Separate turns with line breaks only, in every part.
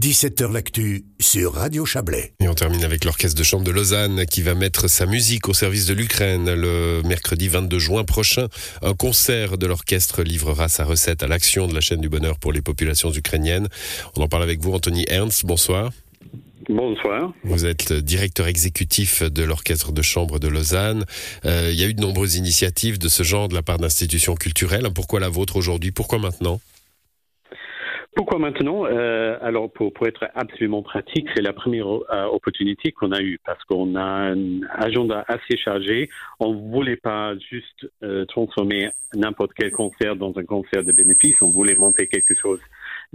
17h L'actu sur Radio Chablais.
Et on termine avec l'Orchestre de Chambre de Lausanne qui va mettre sa musique au service de l'Ukraine le mercredi 22 juin prochain. Un concert de l'orchestre livrera sa recette à l'action de la chaîne du bonheur pour les populations ukrainiennes. On en parle avec vous, Anthony Ernst. Bonsoir.
Bonsoir.
Vous êtes directeur exécutif de l'Orchestre de Chambre de Lausanne. Euh, il y a eu de nombreuses initiatives de ce genre de la part d'institutions culturelles. Pourquoi la vôtre aujourd'hui? Pourquoi maintenant?
Pourquoi maintenant euh, Alors, pour, pour, être absolument pratique, c'est la première euh, opportunité qu'on a eue parce qu'on a un agenda assez chargé. On ne voulait pas juste euh, transformer n'importe quel concert dans un concert de bénéfices. On voulait monter quelque chose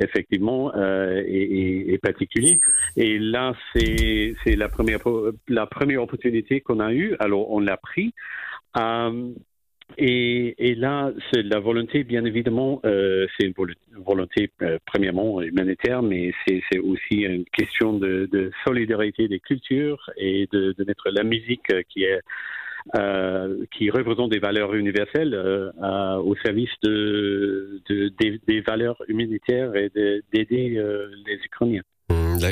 effectivement et, particulier. Et là, c'est la première la première opportunité qu'on a eue. Alors, on l'a pris. Euh, et, et, là, c'est la volonté, bien évidemment, euh, c'est une volonté euh, premièrement humanitaire, mais c'est aussi une question de, de, solidarité des cultures et de, de mettre la musique qui est euh, qui représente des valeurs universelles euh, au service de, des, des, valeurs humanitaires et d'aider euh, les Ukrainiens.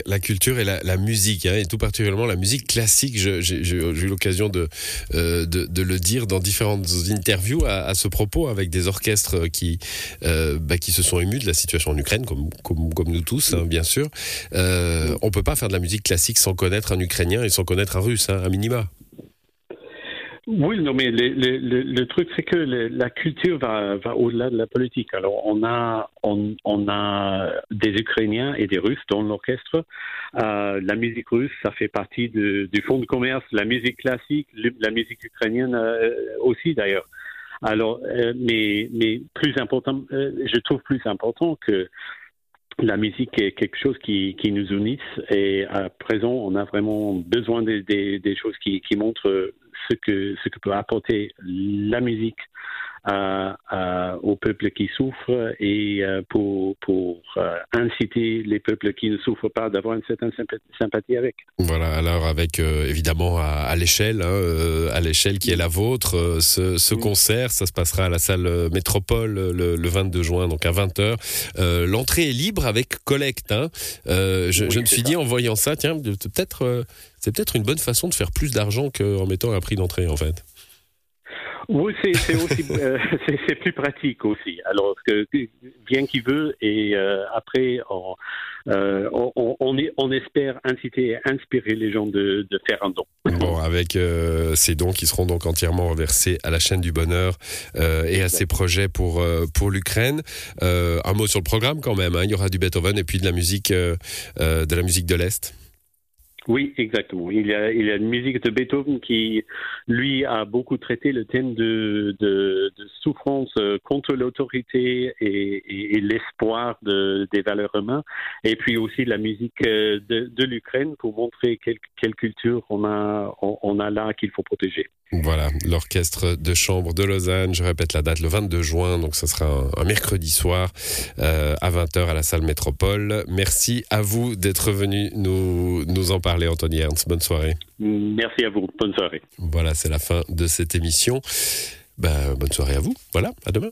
La, culture et la, musique, hein, et tout particulièrement la musique classique. J'ai eu l'occasion de, euh, de, le dire dans différentes interviews à, ce propos, avec des orchestres qui, euh, bah, qui se sont émus de la situation en Ukraine, comme nous tous, hein, bien sûr. Euh, on peut pas faire de la musique classique sans connaître un Ukrainien et sans connaître un Russe, hein, à minima.
Oui, non, mais le, truc, c'est que la culture va, au-delà de la politique. Alors, on a, des Ukrainiens et des Russes dans l'orchestre. Euh, la musique russe, ça fait partie du fonds de commerce. La musique classique, la musique ukrainienne euh, aussi, d'ailleurs. Alors, euh, mais, plus important, je trouve plus important que la musique est quelque chose qui, nous unisse et à présent, on a vraiment besoin des, choses qui montrent ce que, ce que peut apporter la musique à, à, au peuple qui souffre et euh, pour, pour euh, inciter les peuples qui ne souffrent pas d'avoir une certaine sympathie avec.
Voilà, alors avec euh, évidemment à, à l'échelle, hein, euh, à l'échelle qui est la vôtre, euh, ce, ce, concert, ça se passera à la salle Métropole le, le 22 juin, donc à 20h. L'entrée est libre avec collecte. Hein. je, oui, je me suis ça. dit en voyant ça, tiens, peut-être c'est peut-être une bonne façon de faire plus d'argent qu'en mettant un prix d'entrée en fait.
Oui, c'est aussi euh, plus pratique aussi. Alors que bien qu'il veut et euh, après on, euh, on, espère inciter et inspirer les gens de, de faire un don.
Bon, avec ces dons qui seront donc entièrement reversés à la chaîne du bonheur et à ses projets pour pour l'Ukraine. un mot sur le programme quand même. Hein. Il y aura du Beethoven et puis de la musique de la musique de l'est.
Oui, exactement. Il y a, une musique de Beethoven qui, lui, a beaucoup traité le thème de, souffrance euh, contre l'autorité et, l'espoir de, des valeurs humaines. Et puis aussi la musique euh, de, l'Ukraine pour montrer quelle, culture on a, là qu'il faut protéger.
Voilà, l'orchestre de chambre de Lausanne. Je répète la date, le 22 juin, donc ce sera un, mercredi soir euh, à 20h à la salle Métropole. Merci à vous d'être venu nous, en parler, Anthony Ernst. Bonne soirée.
Merci à vous. Bonne soirée.
Voilà, c'est la fin de cette émission. Ben, bonne soirée à vous. Voilà, à demain.